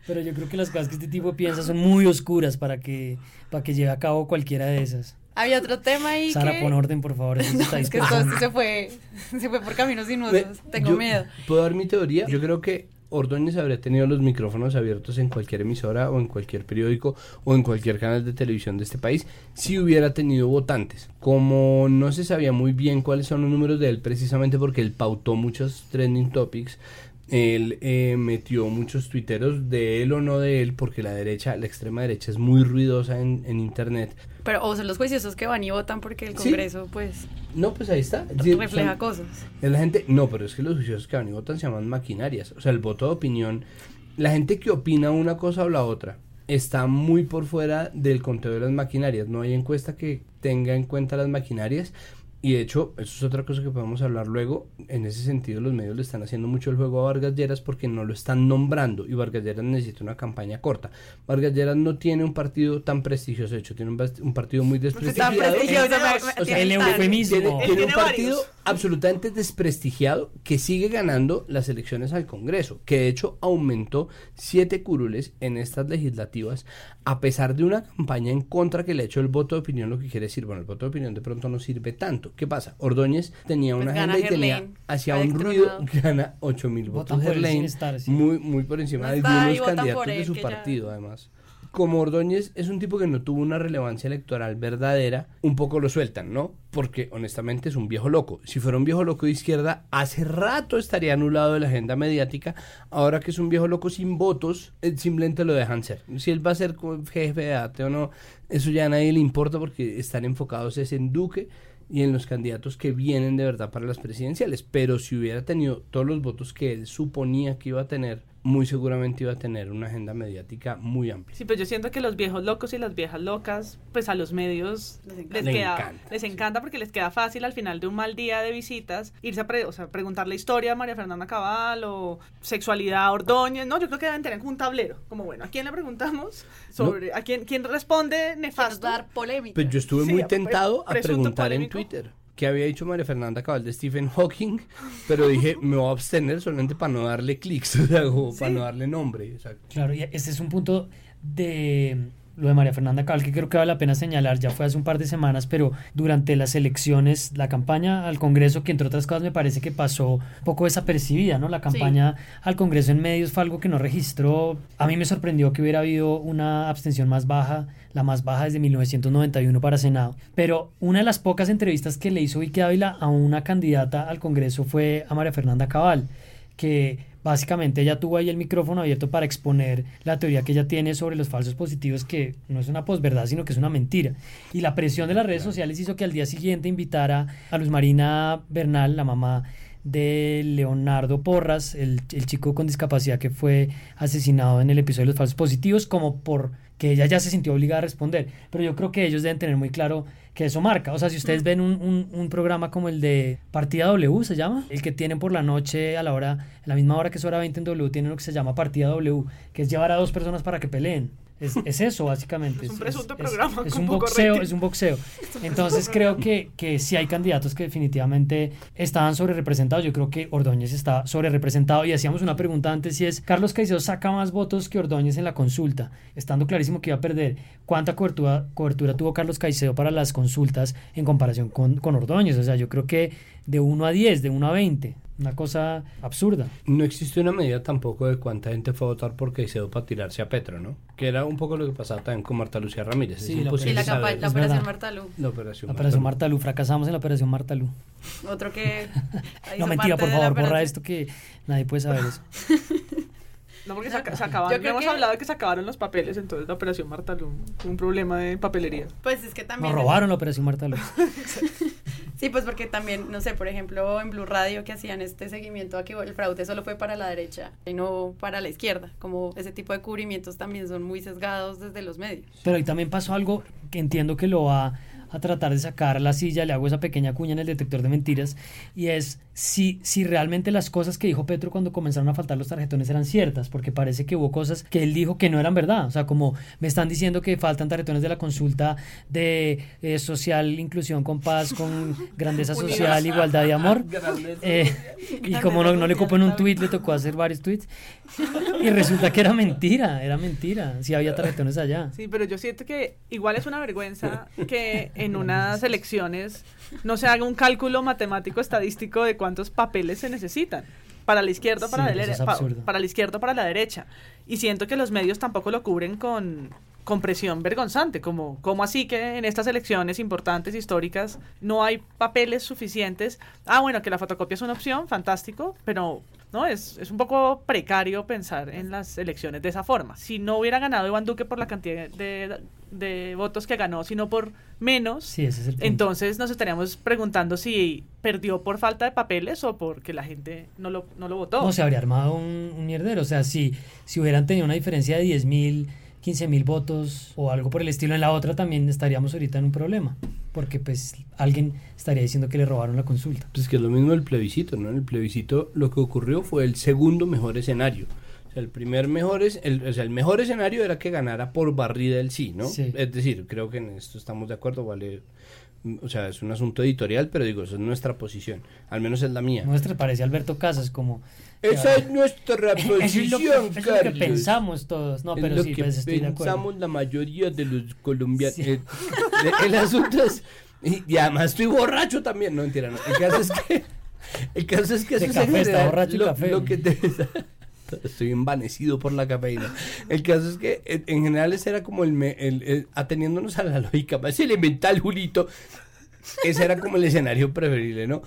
pero yo creo que las cosas que este tipo piensa son muy oscuras para que, para que lleve a cabo cualquiera de esas. Había otro tema ahí Sara, que... pon orden, por favor. está Es que todo esto se fue, se fue por caminos sinuosos. Tengo yo- miedo. ¿Puedo dar mi teoría? Yo creo que Ordóñez habría tenido los micrófonos abiertos en cualquier emisora o en cualquier periódico o en cualquier canal de televisión de este país si hubiera tenido votantes. Como no se sabía muy bien cuáles son los números de él, precisamente porque él pautó muchos trending topics, él eh, metió muchos tuiteros de él o no de él, porque la derecha, la extrema derecha es muy ruidosa en, en internet. Pero o son los juiciosos que van y votan porque el Sí. Congreso, pues, No, pues ahí está. Sí, refleja son- cosas. Es la gente, no, pero es que los juiciosos que van y votan se llaman maquinarias. O sea, el voto de opinión, la gente que opina una cosa o la otra está muy por fuera del conteo de las maquinarias. No hay encuesta que tenga en cuenta las maquinarias. Y de hecho, eso es otra cosa que podemos hablar luego. En ese sentido, los medios le están haciendo mucho el juego a Vargas Lleras porque no lo están nombrando. Y Vargas Lleras necesita una campaña corta. Vargas Lleras no tiene un partido tan prestigioso. De hecho, tiene un, partido muy desprestigiado. prestigioso. Tiene me- dos. me- O sea, el tiene- eufemismo. Tiene, un partido varios. Absolutamente desprestigiado que sigue ganando las elecciones al Congreso, que de hecho aumentó siete curules en estas legislativas, a pesar de una campaña en contra que le ha hecho el voto de opinión, lo que quiere decir, bueno, el voto de opinión de pronto no sirve tanto. ¿Qué pasa? Ordóñez tenía Pues una gana agenda y tenía hacia un ruido, gana 8 mil votos Gerlain, estar, sí. muy, muy por encima No de algunos candidatos de su ya- partido, además. Como Ordóñez es un tipo que no tuvo una relevancia electoral verdadera, un poco lo sueltan, ¿no? Porque honestamente es un viejo loco. Si fuera un viejo loco de izquierda, hace rato estaría anulado de la agenda mediática. Ahora que es un viejo loco sin votos, eh, simplemente lo dejan ser. Si él va a ser jefe de ATE o no, eso ya a nadie le importa porque están enfocados en Duque y en los candidatos que vienen de verdad para las presidenciales. Pero si hubiera tenido todos los votos que él suponía que iba a tener, muy seguramente iba a tener una agenda mediática muy amplia. Sí, pues yo siento que los viejos locos y las viejas locas, pues a los medios les encanta, les, queda, encanta, les encanta porque les queda fácil al final de un mal día de visitas irse a o sea, preguntarle historia a María Fernanda Cabal o sexualidad Ordóñez. No, yo creo que deben tener un tablero. Como bueno, ¿a quién le preguntamos? sobre ¿A quién, quién responde nefasto? dar polémica. Pues yo estuve muy tentado a preguntar en Twitter que había dicho María Fernanda Cabal de Stephen Hawking, pero dije, me voy a abstener solamente para no darle clics, o para no darle nombre. Claro, y este es un punto de lo de María Fernanda Cabal, que creo que vale la pena señalar, ya fue hace un par de semanas, pero durante las elecciones, la campaña al Congreso, que entre otras cosas me parece que pasó un poco desapercibida, ¿no? La campaña al Congreso en medios fue algo que no registró. A mí me sorprendió que hubiera habido una abstención más baja, la más baja desde 1991 para Senado. Pero una de las pocas entrevistas que le hizo Vicky Ávila a una candidata al Congreso fue a María Fernanda Cabal, que Básicamente ella tuvo ahí el micrófono abierto para exponer la teoría que ella tiene sobre los falsos positivos, que no es una posverdad, sino que es una mentira. Y la presión de las redes sociales hizo que al día siguiente invitara a Luz Marina Bernal, la mamá de Leonardo Porras, el, el chico con discapacidad que fue asesinado en el episodio de los falsos positivos, como por que ella ya se sintió obligada a responder. Pero yo creo que ellos deben tener muy claro que eso marca. O sea, si ustedes mm. ven un, un, programa como el de Partida W, se llama, el que tienen por la noche a la hora, a la misma hora que es hora 20 en W, tienen lo que se llama Partida W, que es llevar a dos personas para que peleen. Es, eso, básicamente. Es un presunto programa. Es, un boxeo, es un boxeo. Entonces creo que, que si hay candidatos que definitivamente estaban sobre representados. Yo creo que Ordóñez está sobre representado. Y hacíamos una pregunta antes si es, Carlos Caicedo saca más votos que Ordóñez en la consulta, estando clarísimo que iba a perder. ¿Cuánta cobertura, cobertura tuvo Carlos Caicedo para las consultas en comparación con, con Ordóñez? O sea, yo creo que de 1 a 10, de 1 a 20. Una cosa absurda. No existe una medida tampoco de cuánta gente fue a votar por Caicedo para tirarse a Petro, ¿no? Que era un poco lo que pasaba también con Marta Lucía Ramírez. Sí, la, operación Martalú. La operación, la operación Martalú. Fracasamos en la operación Martalú. Otro que... no, mentira, por favor, borra esto que nadie puede saber eso. No, porque se, acabaron. hemos hablado de que se acabaron los papeles, entonces la operación Martalú fue un problema de papelería. Pues es que también. Nos robaron la operación Martalú. Sí, pues porque también, no sé, por ejemplo, en Blue Radio que hacían este seguimiento a que el fraude solo fue para la derecha y no para la izquierda, como ese tipo de cubrimientos también son muy sesgados desde los medios. Pero ahí también pasó algo que entiendo que lo va a tratar de sacar la silla, le hago esa pequeña cuña en el detector de mentiras, y es si, si realmente las cosas que dijo Petro cuando comenzaron a faltar los tarjetones eran ciertas, porque parece que hubo cosas que él dijo que no eran verdad, o sea, como me están diciendo que faltan tarjetones de la consulta de eh, social, inclusión con paz, con grandeza social, igualdad y amor, eh, y como no, no le en un tweet, le tocó hacer varios tweets, y resulta que era mentira, era mentira, si había tarjetones allá. Sí, pero yo siento que igual es una vergüenza que en unas elecciones no se haga un cálculo matemático estadístico de cuántos papeles se necesitan para la izquierda para, la derecha, para la izquierda para la derecha. Y siento que los medios tampoco lo cubren con con presión vergonzante, como, como así que en estas elecciones importantes, históricas, no hay papeles suficientes. Ah, bueno, que la fotocopia es una opción, fantástico, pero no es, es un poco precario pensar en las elecciones de esa forma. Si no hubiera ganado Iván Duque por la cantidad de, de votos que ganó, sino por menos, entonces nos estaríamos preguntando si perdió por falta de papeles o porque la gente no lo, no lo votó. No, se habría armado un, un mierdero. O sea, si, si hubieran tenido una diferencia de 10 mil 15 mil votos o algo por el estilo en la otra, también estaríamos ahorita en un problema, porque pues alguien estaría diciendo que le robaron la consulta. Pues que es lo mismo del plebiscito, ¿no? En el plebiscito lo que ocurrió fue el segundo mejor escenario. O sea, el primer mejor es el, o sea, el mejor escenario era que ganara por barrida el sí, ¿no? Es decir, creo que en esto estamos de acuerdo, vale o sea, es un asunto editorial, pero digo, eso es nuestra posición, al menos es la mía. Nuestra parece Alberto Casas como esa es nuestra posición, es lo que, pensamos todos, no, pero sí, pues estoy pensamos la mayoría de los colombianos. Eh, el, asunto es y, además estoy borracho también, no mentira, no. El caso es que el caso es que de café, está borracho lo, café. Lo que te, Estoy envanecido por la cafeína. El caso es que en, en general ese era como el, me- el- el- ateniéndonos a la lógica más elemental, Julito. Ese era como el escenario preferible, ¿no?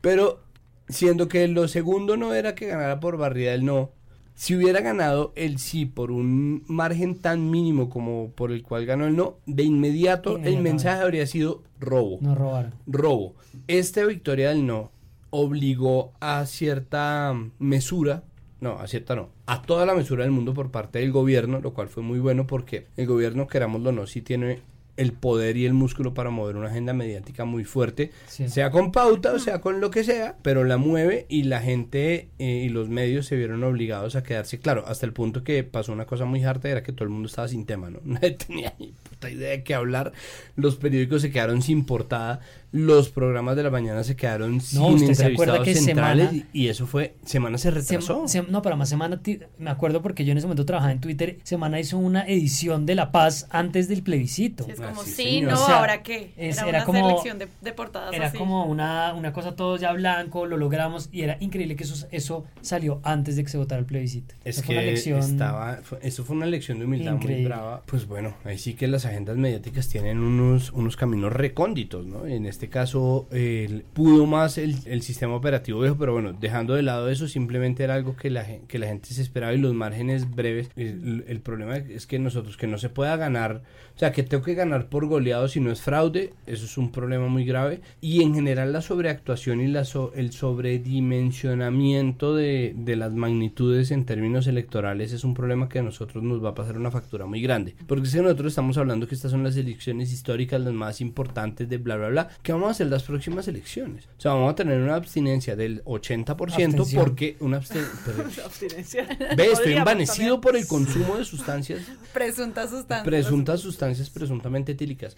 Pero siendo que lo segundo no era que ganara por barrida el no, si hubiera ganado el sí por un margen tan mínimo como por el cual ganó el no, de inmediato el mensaje habría sido robo No robaron. robo. Esta victoria del no obligó a cierta mesura, no, a cierta no, a toda la mesura del mundo por parte del gobierno, lo cual fue muy bueno porque el gobierno, querámoslo o no, sí tiene el poder y el músculo para mover una agenda mediática muy fuerte, Sí. sea con pauta o sea con lo que sea, pero la mueve y la gente eh, y los medios se vieron obligados a quedarse, claro, hasta el punto que pasó una cosa muy harta, era que todo el mundo estaba sin tema, ¿no? Nadie tenía ni puta idea de qué hablar, los periódicos se quedaron sin portada, los programas de la mañana se quedaron sin usted se acuerda que centrales Semana- y, eso fue, semana se retrasó. sem- no, pero más Semana, me acuerdo porque yo en ese momento trabajaba en Twitter, Semana hizo una edición de La Paz antes del plebiscito. Sí, es Ah, como, sí, sí, no, O sea, ahora qué. es- era, era una como- selección de, de portadas Era así. como una, una cosa todo ya blanco, lo logramos y era increíble que eso, eso salió antes de que se votara el plebiscito. Es Esa que fue una lección estaba, fue- eso fue una lección de humildad muy brava. Pues bueno, ahí sí que las agendas mediáticas tienen unos, unos caminos recónditos, ¿no? En este caso, el- pudo más el, el sistema operativo viejo, pero bueno, dejando de lado eso, simplemente era algo que la, que la gente se esperaba y los márgenes breves. El, el problema es que nosotros, que no se pueda ganar, sea, que tengo que ganar por goleado si no es fraude, eso es un problema muy grave. Y en general la sobreactuación y la so- el sobredimensionamiento de, de las magnitudes en términos electorales es un problema que a nosotros nos va a pasar una factura muy grande. Porque si nosotros estamos hablando que estas son las elecciones históricas, las más importantes de bla, bla, bla, ¿qué vamos a hacer las próximas elecciones? O sea, vamos a tener una abstinencia del 80% Abstención. porque una absten- pero- Abstinencia. Ve, estoy envanecido por el consumo de sustancias Presuntas sustancias. presuntas sustancias presuntamente etílicas.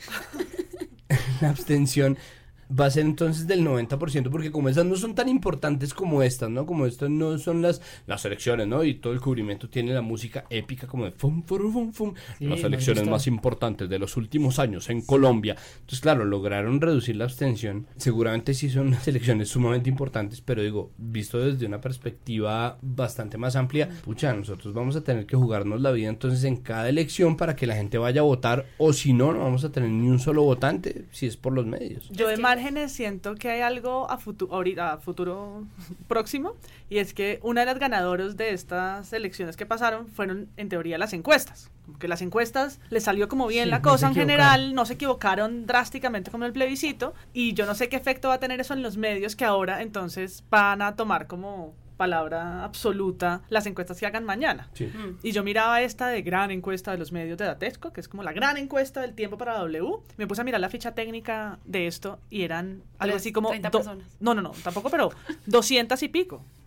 la abstención va a ser entonces del 90%, porque como esas no son tan importantes como estas, ¿no? Como estas no son las, las elecciones, ¿no? Y todo el cubrimiento tiene la música épica como de fum, fum, fum, fum. Sí, las elecciones más importantes de los últimos años en Colombia. Entonces, claro, lograron reducir la abstención. Seguramente sí son unas elecciones sumamente importantes, pero digo, visto desde una perspectiva bastante más amplia, pucha, nosotros vamos a tener que jugarnos la vida entonces en cada elección para que la gente vaya a votar, o si no, no vamos a tener ni un solo votante, si es por los medios. Yo Es de que- márgenes siento que hay algo a, futu- ahorita- a futuro próximo y es que una de las ganadoras de estas elecciones que pasaron fueron en teoría las encuestas. Como que las encuestas les salió como bien Sí, la cosa en general, no se equivocaron drásticamente como el plebiscito y yo no sé qué efecto va a tener eso en los medios que ahora entonces van a tomar como palabra absoluta las encuestas que hagan mañana. Sí. Mm. Y yo miraba esta de gran encuesta de los medios de Datesco, que es como la gran encuesta del tiempo para W. Me puse a mirar la ficha técnica de esto y eran algo Tres- así como... 30 do- personas. No, no, no, tampoco, pero 200 y pico.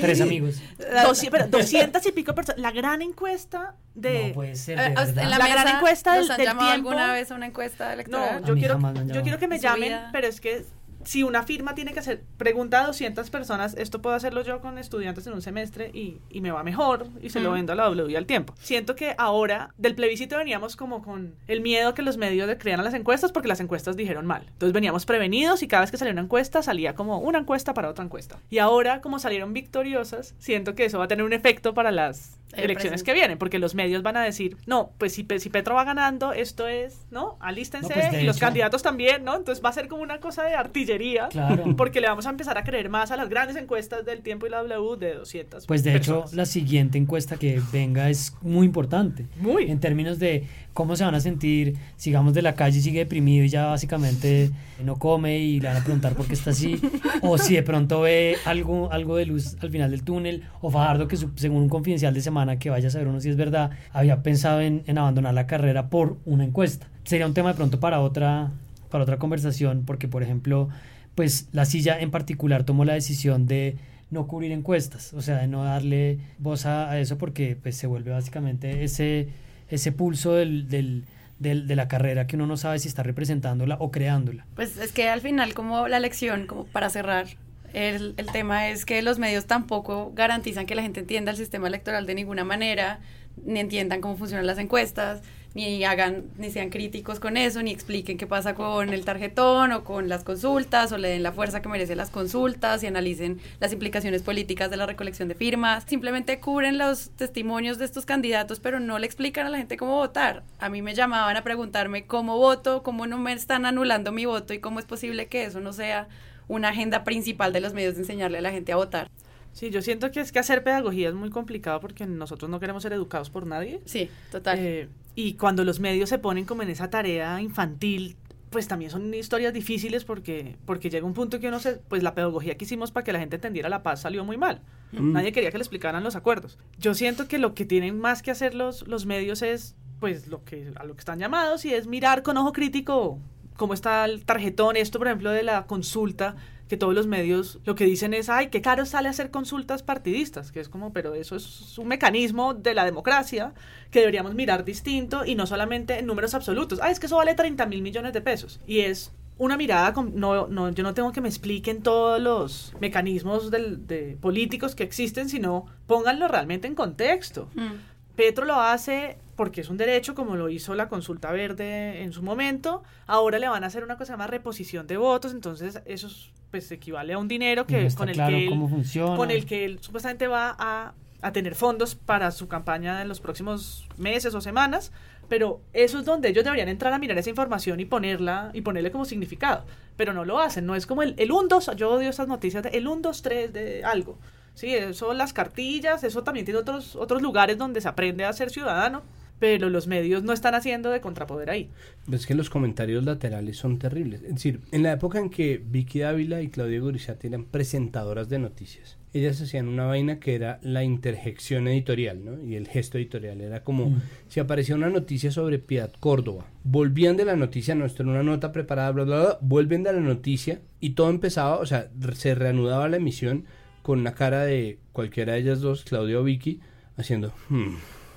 Tres amigos. Doci- pero 200 y pico personas. La gran encuesta de... no puede ser, Eh, de a usted verdad. en la, La mesa, gran encuesta del- ¿los han del llamado tiempo? alguna vez a una encuesta electoral? No, yo quiero, yo quiero que me llamen, vida. pero es que si una firma tiene que hacer pregunta a 200 personas, esto puedo hacerlo yo con estudiantes en un semestre y, y me va mejor y se lo Mm. vendo a la W al tiempo. Siento que ahora del plebiscito veníamos como con el miedo que los medios le crean a las encuestas porque las encuestas dijeron mal. Entonces veníamos prevenidos y cada vez que salía una encuesta salía como una encuesta para otra encuesta. Y ahora como salieron victoriosas, siento que eso va a tener un efecto para las El elecciones presente. que vienen, porque los medios van a decir, no, pues si, si Petro va ganando, esto es, ¿no? Alístense No, pues, y los hecho- candidatos también, ¿no? Entonces va a ser como una cosa de artillería, Claro. porque le vamos a empezar a creer más a las grandes encuestas del tiempo y la W de 200 Pues de hecho, personas. la siguiente encuesta que venga es muy importante. Muy. En términos de cómo se van a sentir, sigamos de la calle y sigue deprimido y ya básicamente no come y le van a preguntar por qué está así. o si de pronto ve algo, algo de luz al final del túnel. O Fajardo, que su- según un confidencial de semana que vaya a saber uno si es verdad, había pensado en, en abandonar la carrera por una encuesta. Sería un tema de pronto para otra, para otra conversación, porque por ejemplo, pues la silla en particular tomó la decisión de no cubrir encuestas, o sea, de no darle voz a, eso porque pues se vuelve básicamente ese, ese pulso del, del- del- de la carrera que uno no sabe si está representándola o creándola. Pues es que al final como la elección, como para cerrar El, el tema es que los medios tampoco garantizan que la gente entienda el sistema electoral de ninguna manera, ni entiendan cómo funcionan las encuestas, ni hagan, ni sean críticos con eso, ni expliquen qué pasa con el tarjetón o con las consultas, o le den la fuerza que merecen las consultas y analicen las implicaciones políticas de la recolección de firmas. Simplemente cubren los testimonios de estos candidatos, pero no le explican a la gente cómo votar. A mí me llamaban a preguntarme cómo voto, cómo no me están anulando mi voto y cómo es posible que eso no sea una agenda principal de los medios de enseñarle a la gente a votar. Sí, yo siento que es que hacer pedagogía es muy complicado porque nosotros no queremos ser educados por nadie. Sí, total. Eh, y cuando los medios se ponen como en esa tarea infantil, pues también son historias difíciles porque, porque llega un punto que uno se, pues la pedagogía que hicimos para que la gente entendiera la paz salió muy mal. Mm. Nadie quería que le explicaran los acuerdos. Yo siento que lo que tienen más que hacer los, los medios es, pues lo que, a lo que están llamados y es mirar con ojo crítico cómo está el tarjetón, esto por ejemplo de la consulta, que todos los medios lo que dicen es, ay, qué caro sale hacer consultas partidistas, que es como, pero eso es un mecanismo de la democracia que deberíamos mirar distinto y no solamente en números absolutos. Ah, es que eso vale 30 mil millones de pesos. Y es una mirada, con, no, no, yo no tengo que me expliquen todos los mecanismos del, de políticos que existen, sino pónganlo realmente en contexto. Mm. Petro lo hace porque es un derecho, como lo hizo la consulta verde en su momento. Ahora le van a hacer una cosa más reposición de votos, entonces eso es, pues equivale a un dinero que No con el claro que él, funciona. con el que él supuestamente va a, a tener fondos para su campaña en los próximos meses o semanas. Pero eso es donde ellos deberían entrar a mirar esa información y ponerla y ponerle como significado. Pero no lo hacen, no es como el, el 1, 2, yo odio esas noticias de el 1, 2, 3 de algo. Sí, eso las cartillas, eso también tiene otros, otros lugares donde se aprende a ser ciudadano, pero los medios no están haciendo de contrapoder ahí. Es que los comentarios laterales son terribles. Es decir, en la época en que Vicky Dávila y Claudia Gorizati eran presentadoras de noticias, ellas hacían una vaina que era la interjección editorial, ¿no? Y el gesto editorial era como Mm. si aparecía una noticia sobre Piedad Córdoba, volvían de la noticia, no, esto era una nota preparada, bla, bla, bla, vuelven de la noticia y todo empezaba, o sea, se reanudaba la emisión con una cara de cualquiera de ellas dos, Claudia o Vicky, haciendo... "Hmm,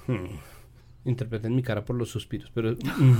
hmm". Interpreten mi cara por los suspiros, pero... "Hmm".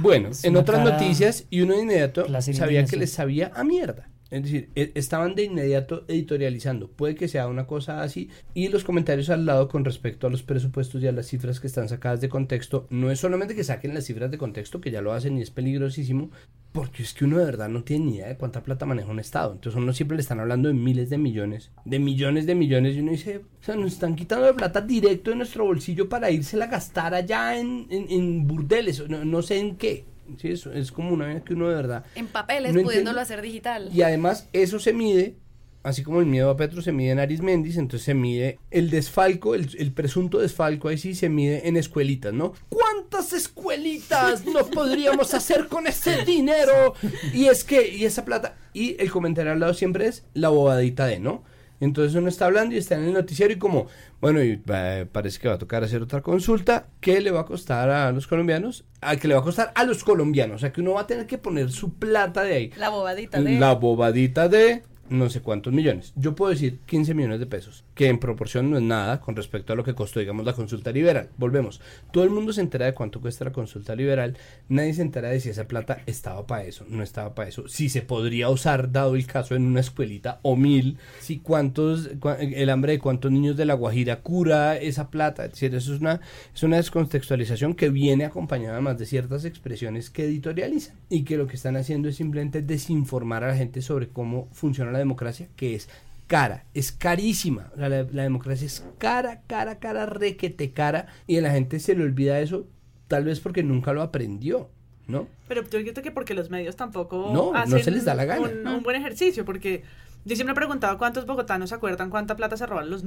Bueno, Es en otras noticias, y uno de inmediato sabía que les sabía a mierda. Es decir, e- estaban de inmediato editorializando. Puede que sea una cosa así. Y los comentarios al lado con respecto a los presupuestos y a las cifras que están sacadas de contexto. No es solamente que saquen las cifras de contexto, que ya lo hacen y es peligrosísimo, porque es que uno de verdad no tiene ni idea de cuánta plata maneja un Estado. Entonces uno siempre le están hablando de miles de millones, de millones de millones. Y uno dice, o sea, nos están quitando de plata directo de nuestro bolsillo para írsela a gastar allá en, en, en burdeles. No, no sé en qué. Sí, eso es como una vez que uno de verdad En papeles, No pudiéndolo hacer digital. y además eso se mide, así como el miedo a Petro se mide en Arismendis, entonces se mide el desfalco, el, el presunto desfalco, ahí sí se mide en escuelitas, ¿no? ¿Cuántas escuelitas nos podríamos hacer con ese dinero? Y es que, y esa plata, y el comentario al lado siempre es la bobadita de, ¿no? Entonces uno está hablando y está en el noticiero y como, bueno, y eh, parece que va a tocar hacer otra consulta, ¿qué le va a costar a los colombianos? A que le va a costar a los colombianos, o sea que uno va a tener que poner su plata de ahí. La bobadita de... La bobadita de no sé cuántos millones. Yo puedo decir 15 millones de pesos, que en proporción no es nada con respecto a lo que costó, digamos, la consulta liberal. Volvemos. Todo el mundo se entera de cuánto cuesta la consulta liberal. Nadie se entera de si esa plata estaba para eso, no estaba para eso. Si se podría usar, dado el caso, en una escuelita o mil. Si cuántos, el hambre de cuántos niños de la Guajira cura esa plata. Es decir, eso es una, es una descontextualización que viene acompañada además de ciertas expresiones que editorializan y que lo que están haciendo es simplemente desinformar a la gente sobre cómo funciona la democracia, que es cara, es carísima. Sea, la, la democracia es cara, cara, cara, requete cara, y a la gente se le olvida eso, tal vez porque nunca lo aprendió, ¿no? Pero yo creo que porque los medios tampoco No, no se les da la gana. Un, un buen ejercicio, porque yo siempre he preguntado cuántos bogotanos se acuerdan cuánta plata se roban los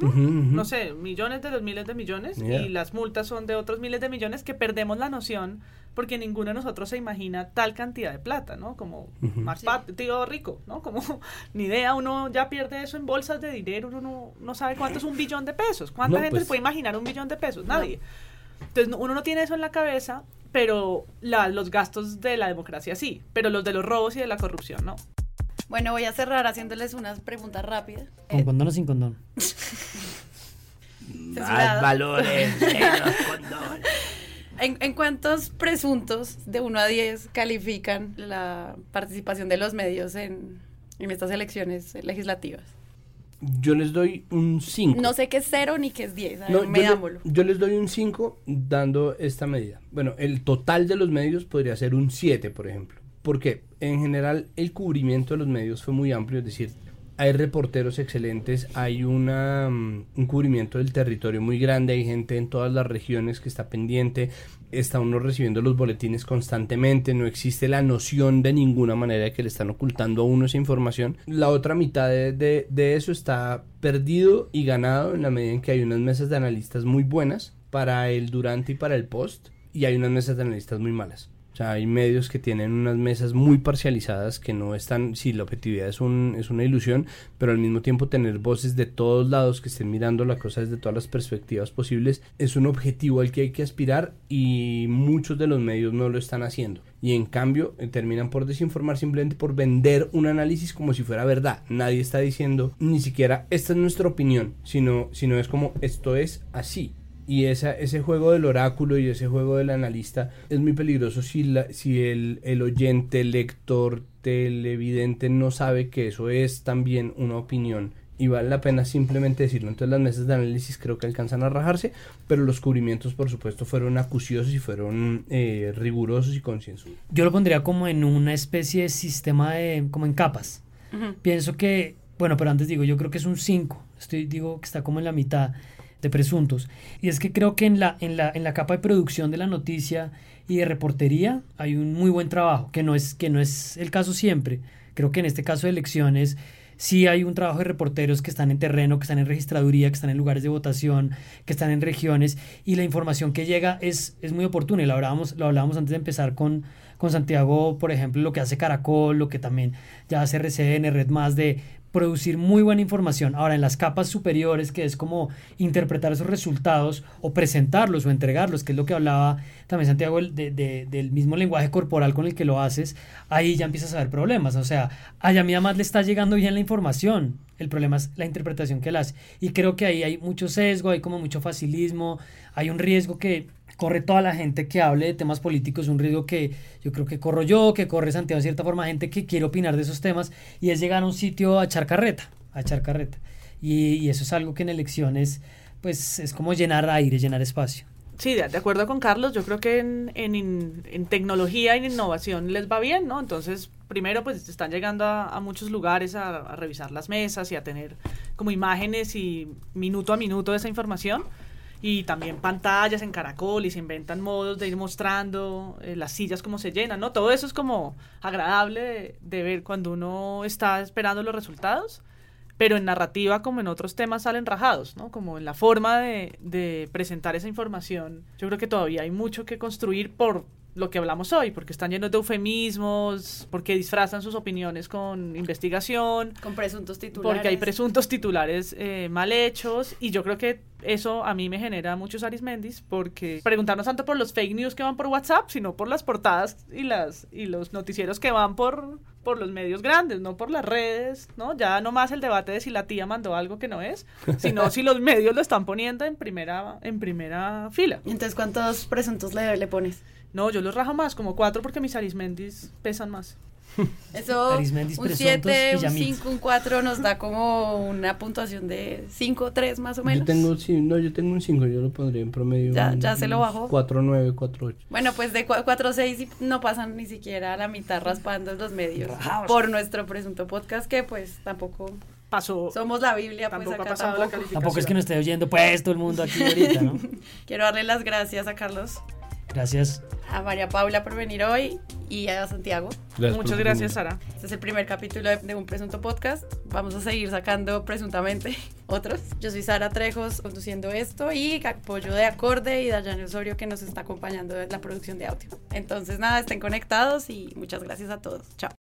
No sé, millones de los miles de millones Yeah. y las multas son de otros miles de millones que perdemos la noción porque ninguno de nosotros se imagina tal cantidad de plata, ¿no? Como más Sí. pat- tío rico, ¿no? Como ni idea, uno ya pierde eso en bolsas de dinero, uno no, no sabe cuánto es un billón de pesos, cuánta No, gente pues- se puede imaginar un billón de pesos, nadie. Entonces no- uno no tiene eso en la cabeza, pero la- los gastos de la democracia sí, pero los de los robos y de la corrupción no. Bueno, voy a cerrar haciéndoles unas preguntas rápidas. ¿Con Eh, condón o sin condón? censurado. valores, menos condón. ¿En, en cuántos presuntos de 1 a 10 califican la participación de los medios en, en estas elecciones legislativas? Yo les doy un 5. No sé qué es cero ni qué es 10, a ver, No, yo, yo les doy un 5 dando esta medida. Bueno, el total de los medios podría ser un 7, por ejemplo. Porque en general el cubrimiento de los medios fue muy amplio, es decir, hay reporteros excelentes, hay una, mm, un cubrimiento del territorio muy grande, hay gente en todas las regiones que está pendiente, está uno recibiendo los boletines constantemente, no existe la noción de ninguna manera de que le están ocultando a uno esa información. La otra mitad de, de- de eso está perdido y ganado en la medida en que hay unas mesas de analistas muy buenas para el durante y para el post y hay unas mesas de analistas muy malas. O sea, hay medios que tienen unas mesas muy parcializadas que no están, sí, la objetividad es, un, es una ilusión, pero al mismo tiempo tener voces de todos lados que estén mirando la cosa desde todas las perspectivas posibles es un objetivo al que hay que aspirar y muchos de los medios no lo están haciendo. Y en cambio eh, terminan por desinformar simplemente por vender un análisis como si fuera verdad. Nadie está diciendo ni siquiera esta es nuestra opinión, sino, sino es como esto es así. Y esa, ese juego del oráculo y ese juego del analista es muy peligroso si, la, si el, el oyente, lector, televidente no sabe que eso es también una opinión y vale la pena simplemente decirlo. Entonces las mesas de análisis creo que alcanzan a rajarse, pero los cubrimientos por supuesto fueron acuciosos y fueron eh, rigurosos y concienzudos. Yo lo pondría como en una especie de sistema de, como en capas. Pienso que, bueno, pero antes digo, yo creo que es un 5. Estoy, digo que está como en la mitad presuntos. Y es que creo que en la, en la, en la capa de producción de la noticia y de reportería hay un muy buen trabajo, que no es, que no es el caso siempre. Creo que en este caso de elecciones sí hay un trabajo de reporteros que están en terreno, que están en registraduría, que están en lugares de votación, que están en regiones, y la información que llega es, es muy oportuna. Y lo hablábamos, lo antes de empezar con, con Santiago, por ejemplo, lo que hace Caracol, lo que también ya hace RCN, Red Más, de producir muy buena información. Ahora, en las capas superiores, que es como interpretar esos resultados o presentarlos o entregarlos, que es lo que hablaba también Santiago de- de- del mismo lenguaje corporal con el que lo haces, ahí ya empiezas a ver problemas. O sea, allá mí más le está llegando bien la información. El problema es la interpretación que él hace. Y creo que ahí hay mucho sesgo, hay como mucho facilismo, hay un riesgo que corre toda la gente que hable de temas políticos, un riesgo que yo creo que corro yo, que corre Santiago de cierta forma, gente que quiere opinar de esos temas, y es llegar a un sitio a echar carreta, a echar carreta. Y, eso es algo que en elecciones, pues es como llenar aire, llenar espacio. Sí, de, acuerdo con Carlos, yo creo que en, en, tecnología y en innovación les va bien, ¿no? Entonces, primero, pues están llegando a, muchos lugares a, a revisar las mesas y a tener como imágenes y minuto a minuto esa información. Y también pantallas en caracol y se inventan modos de ir mostrando eh, las sillas cómo se llenan, ¿no? Todo eso es como agradable de, ver cuando uno está esperando los resultados pero en narrativa como en otros temas salen rajados, ¿no? Como en la forma de presentar esa información. Yo creo que todavía hay mucho que construir por lo que hablamos hoy, porque están llenos de eufemismos, porque disfrazan sus opiniones con investigación, Con presuntos titulares. porque hay presuntos titulares eh, mal hechos y yo creo que eso a mí me genera muchos arismendis porque preguntarnos tanto por los fake news que van por WhatsApp, sino por las portadas y las y los noticieros que van por por los medios grandes, no por las redes, ¿no? Ya no más el debate de si la tía mandó algo que no es, sino si los medios lo están poniendo en primera en primera fila. Entonces, ¿cuántos presuntos le, le pones? No, yo los rajo más, como cuatro porque mis arismendis pesan más. Eso, Arismendis, un presuntos 7, y un Yamit. 5, un 4 nos da como una puntuación de 5, 3 más o menos. Yo tengo, sí, no, yo tengo un 5, yo lo pondría en promedio. Ya- un- ya se lo bajó. 4, 9, 4, 8. Bueno, pues de 4 6 no pasan ni siquiera a la mitad raspando en los medios por nuestro presunto podcast que pues tampoco Pasó somos la Biblia, pues ha acá pasado tampoco. Tampoco es que nos esté oyendo pues todo el mundo aquí ahorita, ¿no? Quiero darle las gracias a Carlos, Gracias. a María Paula por venir hoy y a Santiago. Muchas gracias, Sara. Este es el primer capítulo de, de un presunto podcast. Vamos a seguir sacando presuntamente otros. Yo soy Sara Trejos conduciendo esto y apoyo de Acorde y Dayane Osorio que nos está acompañando en la producción de audio. Entonces nada, estén conectados y muchas gracias a todos. Chao.